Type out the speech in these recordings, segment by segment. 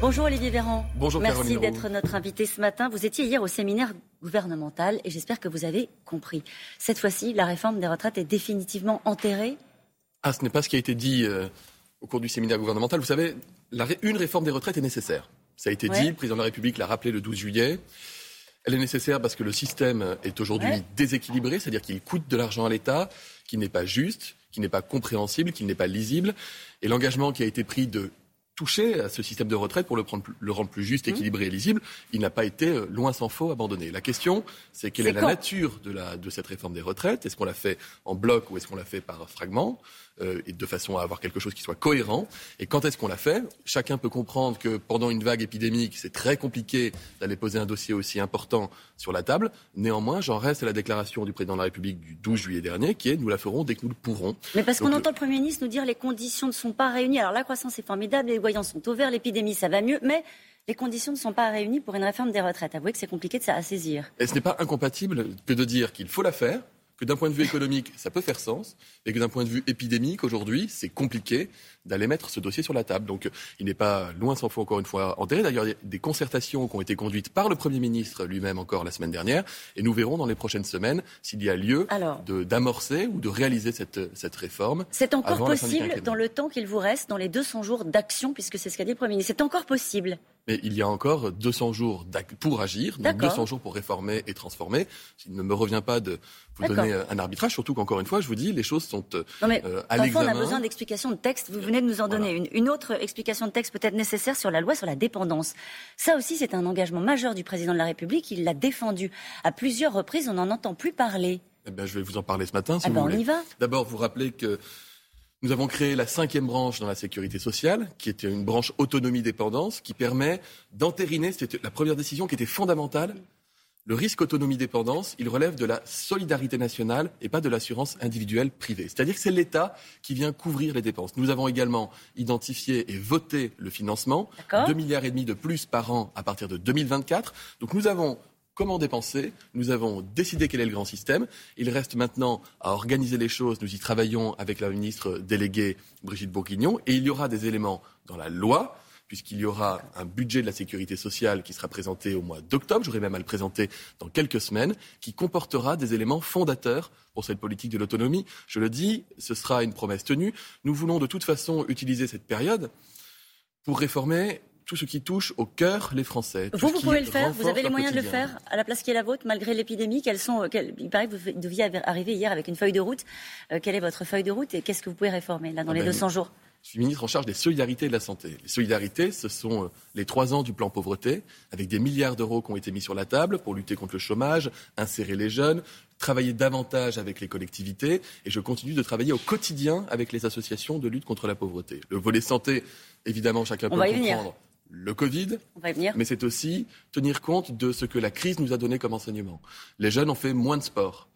Bonjour Olivier Véran. Bonjour Merci d'être notre invité ce matin. Vous étiez hier au séminaire gouvernemental et j'espère que vous avez compris. Cette fois-ci, la réforme des retraites est définitivement enterrée Ah, ce n'est pas ce qui a été dit euh, au cours du séminaire gouvernemental. Vous savez, une réforme des retraites est nécessaire. Ça a été dit, le président de la République l'a rappelé le 12 juillet. Elle est nécessaire parce que le système est aujourd'hui déséquilibré, c'est-à-dire qu'il coûte de l'argent à l'État, qu'il n'est pas juste, qu'il n'est pas compréhensible, qu'il n'est pas lisible. Et l'engagement qui a été pris de toucher à ce système de retraite pour le, rendre plus juste, mmh. équilibré et lisible, il n'a pas été, euh, loin s'en faut, abandonné. La question, c'est quelle est, la nature de, la, de cette réforme des retraites? Est-ce qu'on l'a fait en bloc ou est-ce qu'on l'a fait par fragments euh, et de façon à avoir quelque chose qui soit cohérent? Et quand est-ce qu'on l'a fait? Chacun peut comprendre que pendant une vague épidémique, c'est très compliqué d'aller poser un dossier aussi important sur la table. Néanmoins, j'en reste à la déclaration du président de la République du 12 juillet dernier, qui est nous la ferons dès que nous le pourrons. Mais parce qu'on entend le Premier ministre nous dire les conditions ne sont pas réunies. Alors la croissance est formidable, les voyants sont au vert, l'épidémie ça va mieux, mais les conditions ne sont pas réunies pour une réforme des retraites. Avouez que c'est compliqué de ça à saisir. Et ce n'est pas incompatible que de dire qu'il faut la faire, que d'un point de vue économique, ça peut faire sens, mais que d'un point de vue épidémique, aujourd'hui, c'est compliqué d'aller mettre ce dossier sur la table. Donc il n'est pas loin s'en faut encore une fois enterré. D'ailleurs, il y a des concertations qui ont été conduites par le Premier ministre lui-même encore la semaine dernière, et nous verrons dans les prochaines semaines s'il y a lieu d'amorcer ou de réaliser cette, cette réforme. C'est encore possible dans le temps qu'il vous reste, dans les 200 jours d'action, puisque c'est ce qu'a dit le Premier ministre. C'est encore possible. Mais il y a encore 200 jours pour agir, donc 200 jours pour réformer et transformer. Il ne me revient pas de vous donner un arbitrage, surtout qu'encore une fois, je vous dis, les choses sont euh, non mais, à l'examen. on a besoin d'explications de texte. Vous venez de nous en donner une. Une autre explication de texte peut-être nécessaire sur la loi sur la dépendance. Ça aussi, c'est un engagement majeur du président de la République. Il l'a défendu à plusieurs reprises. On n'en entend plus parler. Eh bien, je vais vous en parler ce matin, si ah ben, voulez. On y va. D'abord, vous rappelez que nous avons créé la cinquième branche dans la sécurité sociale, qui était une branche autonomie-dépendance, qui permet d'entériner, c'était la première décision qui était fondamentale, le risque autonomie-dépendance, il relève de la solidarité nationale et pas de l'assurance individuelle privée. C'est-à-dire que c'est l'État qui vient couvrir les dépenses. Nous avons également identifié et voté le financement, 2 milliards et demi de plus par an à partir de 2024. Donc nous avons comment dépenser. Nous avons décidé quel est le grand système. Il reste maintenant à organiser les choses. Nous y travaillons avec la ministre déléguée Brigitte Bourguignon. Et il y aura des éléments dans la loi puisqu'il y aura un budget de la sécurité sociale qui sera présenté au mois d'octobre, j'aurai même à le présenter dans quelques semaines, qui comportera des éléments fondateurs pour cette politique de l'autonomie. Je le dis, ce sera une promesse tenue. Nous voulons de toute façon utiliser cette période pour réformer tout ce qui touche au cœur les Français. Vous, vous pouvez le faire Vous avez les moyens de le faire à la place qui est la vôtre, malgré l'épidémie Quelles sont, Il paraît que vous deviez arriver hier avec une feuille de route. Euh, quelle est votre feuille de route et qu'est-ce que vous pouvez réformer là dans ah les 200 ben, jours? je suis ministre en charge des solidarités et de la santé. Les solidarités, ce sont euh, les trois ans du plan pauvreté, avec des milliards d'euros qui ont été mis sur la table pour lutter contre le chômage, insérer les jeunes, travailler davantage avec les collectivités. Et je continue de travailler au quotidien avec les associations de lutte contre la pauvreté. Le volet santé, évidemment, chacun peut comprendre le Covid, mais c'est aussi tenir compte de ce que la crise nous a donné comme enseignement. Les jeunes ont fait moins de sport.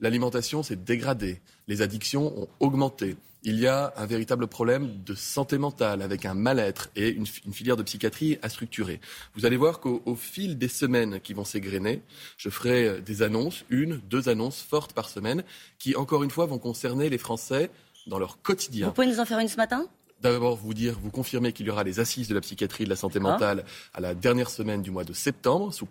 L'alimentation s'est dégradée. Les addictions ont augmenté. Il y a un véritable problème de santé mentale avec un mal-être et une, filière de psychiatrie à structurer. Vous allez voir qu'au fil des semaines qui vont s'égrener, je ferai des annonces, une, deux annonces fortes par semaine, qui, encore une fois, vont concerner les Français dans leur quotidien. Vous pouvez nous en faire une ce matin? D'abord, vous dire, vous confirmer qu'il y aura les assises de la psychiatrie et de la santé mentale à la dernière semaine du mois de septembre, sous,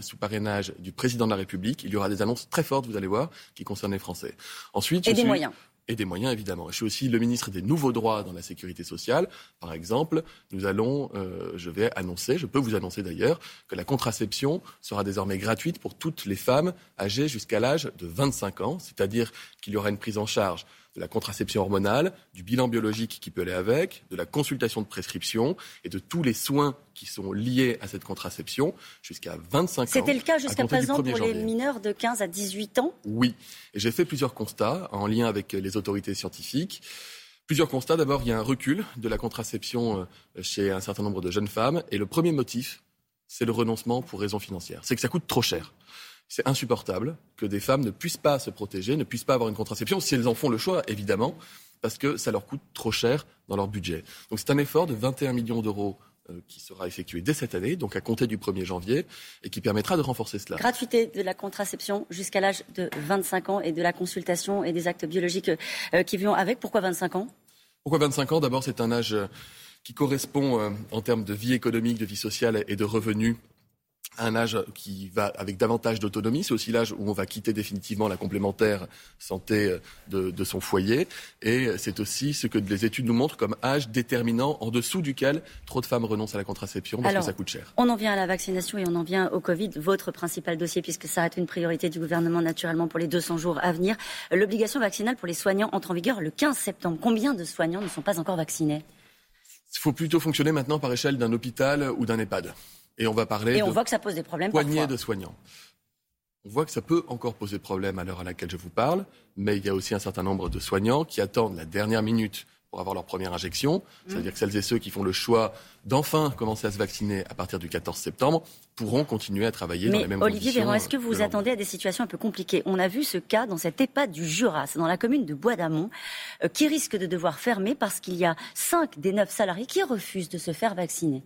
sous, parrainage du président de la République. Il y aura des annonces très fortes, vous allez voir, qui concernent les Français. Ensuite, et des moyens et des moyens, évidemment. Je suis aussi le ministre des nouveaux droits dans la sécurité sociale. Par exemple, nous allons, euh, je vais annoncer, je peux vous annoncer d'ailleurs, que la contraception sera désormais gratuite pour toutes les femmes âgées jusqu'à l'âge de 25 ans, c'est-à-dire qu'il y aura une prise en charge de la contraception hormonale, du bilan biologique qui peut aller avec, de la consultation de prescription et de tous les soins qui sont liés à cette contraception jusqu'à 25 ans. C'était le cas jusqu'à présent pour les mineurs de 15 à 18 ans? Oui. Et j'ai fait plusieurs constats en lien avec les autorités scientifiques. Plusieurs constats. D'abord, il y a un recul de la contraception euh, chez un certain nombre de jeunes femmes. Et le premier motif, c'est le renoncement pour raison financière. C'est que ça coûte trop cher. C'est insupportable que des femmes ne puissent pas se protéger, ne puissent pas avoir une contraception, si elles en font le choix, évidemment, parce que ça leur coûte trop cher dans leur budget. Donc c'est un effort de 21 millions d'euros euh, qui sera effectué dès cette année, donc à compter du 1er janvier, et qui permettra de renforcer cela. Gratuité de la contraception jusqu'à l'âge de 25 ans et de la consultation et des actes biologiques euh, qui vont avec. Pourquoi 25 ans? Pourquoi 25 ans? D'abord, c'est un âge qui correspond euh, en termes de vie économique, de vie sociale et de revenus un âge qui va avec davantage d'autonomie. C'est aussi l'âge où on va quitter définitivement la complémentaire santé de, de son foyer. Et c'est aussi ce que les études nous montrent comme âge déterminant en dessous duquel trop de femmes renoncent à la contraception parce que ça coûte cher. On en vient à la vaccination et on en vient au Covid, votre principal dossier, puisque ça reste une priorité du gouvernement naturellement pour les 200 jours à venir. L'obligation vaccinale pour les soignants entre en vigueur le 15 septembre. Combien de soignants ne sont pas encore vaccinés? Il faut plutôt fonctionner maintenant par échelle d'un hôpital ou d'un EHPAD. Et on va parler. Et on voit que ça pose des problèmes. Poignée de soignants. On voit que ça peut encore poser problème à l'heure à laquelle je vous parle, mais il y a aussi un certain nombre de soignants qui attendent la dernière minute pour avoir leur première injection. C'est-à-dire que celles et ceux qui font le choix d'enfin commencer à se vacciner à partir du 14 septembre pourront continuer à travailler dans les mêmes Olivier conditions. Olivier est-ce que vous attendez à des situations un peu compliquées? On a vu ce cas dans cette EHPAD du Jura, dans la commune de Bois d'Amont, euh, qui risque de devoir fermer parce qu'il y a 5 des 9 salariés qui refusent de se faire vacciner.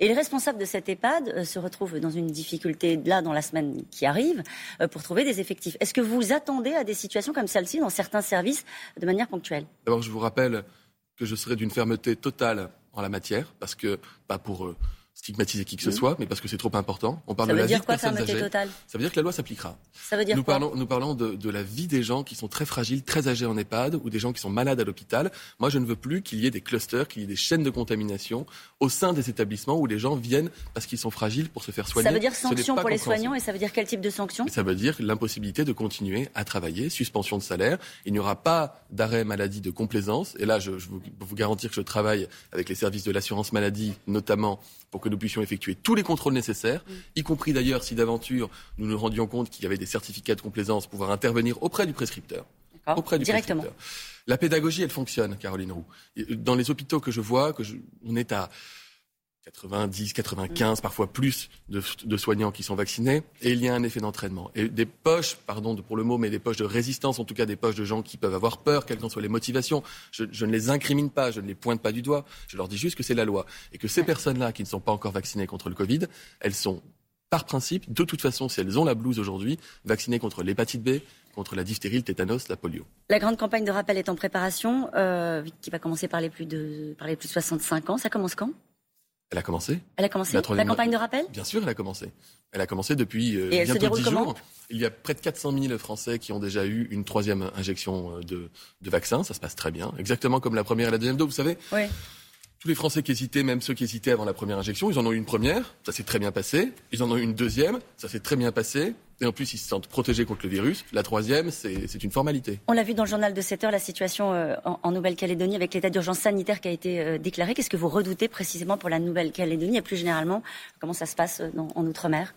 Et les responsables de cette EHPAD euh, se retrouvent dans une difficulté là dans la semaine qui arrive euh, pour trouver des effectifs. Est-ce que vous attendez à des situations comme celle-ci dans certains services de manière ponctuelle? D'abord, je vous rappelle que je serai d'une fermeté totale en la matière, parce que, pas pour euh, stigmatiser qui que ce mmh. soit, mais parce que c'est trop important. On parle ça de la vie de personnes âgées. Totale? Ça veut dire que la loi s'appliquera. Ça veut dire nous quoi? parlons, nous parlons de, de, la vie des gens qui sont très fragiles, très âgés en EHPAD, ou des gens qui sont malades à l'hôpital. Moi, je ne veux plus qu'il y ait des clusters, qu'il y ait des chaînes de contamination au sein des établissements où les gens viennent parce qu'ils sont fragiles pour se faire soigner. Ça veut dire sanction pour les soignants et ça veut dire quel type de sanction? Ça veut dire l'impossibilité de continuer à travailler, suspension de salaire. Il n'y aura pas d'arrêt maladie de complaisance. Et là, je, je vous, vous garantir que je travaille avec les services de l'assurance maladie, notamment pour que nous puissions effectuer tous les contrôles nécessaires, y compris d'ailleurs si d'aventure nous nous rendions compte qu'il y avait des certificats de complaisance, pouvoir intervenir auprès du prescripteur. Auprès du Directement. Prescripteur. La pédagogie, elle fonctionne, Caroline Roux. Dans les hôpitaux que je vois, que je, on est à 90, 95, parfois plus de, soignants qui sont vaccinés, et il y a un effet d'entraînement. Et des poches, pardon pour le mot, mais des poches de résistance, en tout cas des poches de gens qui peuvent avoir peur, quelles qu'en soient les motivations. Je, ne les incrimine pas, je ne les pointe pas du doigt, je leur dis juste que c'est la loi. Et que ces personnes-là qui ne sont pas encore vaccinées contre le Covid, elles sont, par principe, de toute façon, si elles ont la blouse aujourd'hui, vaccinées contre l'hépatite B, contre la diphtérie, le tétanos, la polio. La grande campagne de rappel est en préparation, euh, qui va commencer par les plus de, par les plus de 65 ans. Ça commence quand? Elle a commencé. Elle a commencé. La, campagne de rappel? Bien sûr, elle a commencé. Elle a commencé depuis euh, Et bientôt dix jours. Il y a près de 400 000 Français qui ont déjà eu une troisième injection euh, de, de vaccin. Ça se passe très bien. Exactement comme la première et la deuxième dose. Vous savez, oui. Tous les Français qui hésitaient, même ceux qui hésitaient avant la première injection, ils en ont eu une première. Ça s'est très bien passé. Ils en ont eu une deuxième. Ça s'est très bien passé. Et en plus, ils se sentent protégés contre le virus. La troisième, c'est une formalité. On l'a vu dans le journal de 7 heures, la situation euh, en, Nouvelle-Calédonie avec l'état d'urgence sanitaire qui a été euh, déclaré. Qu'est-ce que vous redoutez précisément pour la Nouvelle-Calédonie et plus généralement, comment ça se passe euh, en Outre-mer?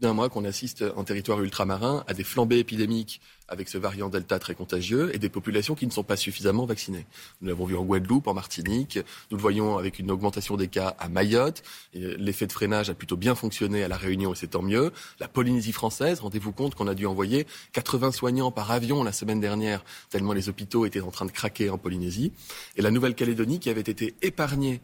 D'un mois qu'on assiste en territoire ultramarin à des flambées épidémiques avec ce variant Delta très contagieux et des populations qui ne sont pas suffisamment vaccinées. Nous l'avons vu en Guadeloupe, en Martinique, nous le voyons avec une augmentation des cas à Mayotte. L'effet de freinage a plutôt bien fonctionné à La Réunion et c'est tant mieux. La Polynésie française, rendez-vous compte qu'on a dû envoyer 80 soignants par avion la semaine dernière, tellement les hôpitaux étaient en train de craquer en Polynésie. Et la Nouvelle-Calédonie qui avait été épargnée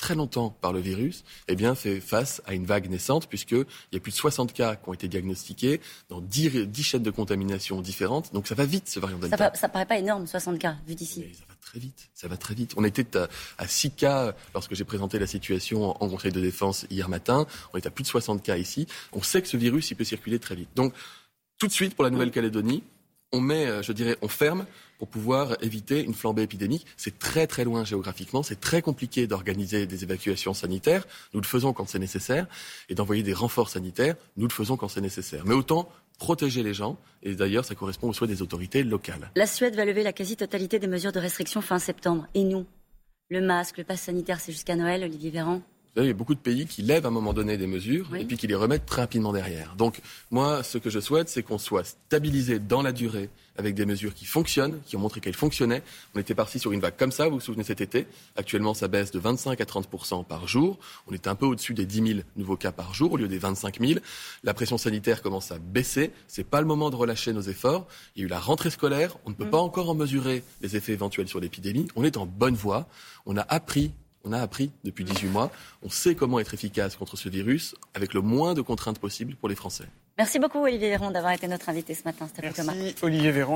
très longtemps par le virus, eh bien, fait face à une vague naissante, puisqu'il y a plus de 60 cas qui ont été diagnostiqués dans 10, 10 chaînes de contamination différentes. Donc ça va vite, ce variant Delta. Ça, ne paraît pas énorme, 60 cas, vu d'ici. Ça va très vite, ça va très vite. On était à, à 6 cas lorsque j'ai présenté la situation en Conseil de défense hier matin. On est à plus de 60 cas ici. On sait que ce virus, il peut circuler très vite. Donc, tout de suite, pour la Nouvelle-Calédonie, on met, euh, je dirais, on ferme pour pouvoir éviter une flambée épidémique. C'est très très loin géographiquement, c'est très compliqué d'organiser des évacuations sanitaires. Nous le faisons quand c'est nécessaire et d'envoyer des renforts sanitaires. Nous le faisons quand c'est nécessaire. Mais autant protéger les gens. Et d'ailleurs, ça correspond aux souhaits des autorités locales. La Suède va lever la quasi-totalité des mesures de restriction fin septembre. Et nous? Le masque, le pass sanitaire, c'est jusqu'à Noël, Olivier Véran? Il y a beaucoup de pays qui lèvent à un moment donné des mesures et puis qui les remettent très rapidement derrière. Donc, moi, ce que je souhaite, c'est qu'on soit stabilisé dans la durée avec des mesures qui fonctionnent, qui ont montré qu'elles fonctionnaient. On était parti sur une vague comme ça, vous vous souvenez cet été. Actuellement, ça baisse de 25 à 30 par jour. On est un peu au-dessus des 10 000 nouveaux cas par jour au lieu des 25 000. La pression sanitaire commence à baisser. C'est pas le moment de relâcher nos efforts. Il y a eu la rentrée scolaire. On ne peut mm. pas encore en mesurer les effets éventuels sur l'épidémie. On est en bonne voie. On a appris on a appris depuis 18 mois. On sait comment être efficace contre ce virus avec le moins de contraintes possibles pour les Français. Merci beaucoup Olivier Véran d'avoir été notre invité ce matin. Merci Olivier Véran.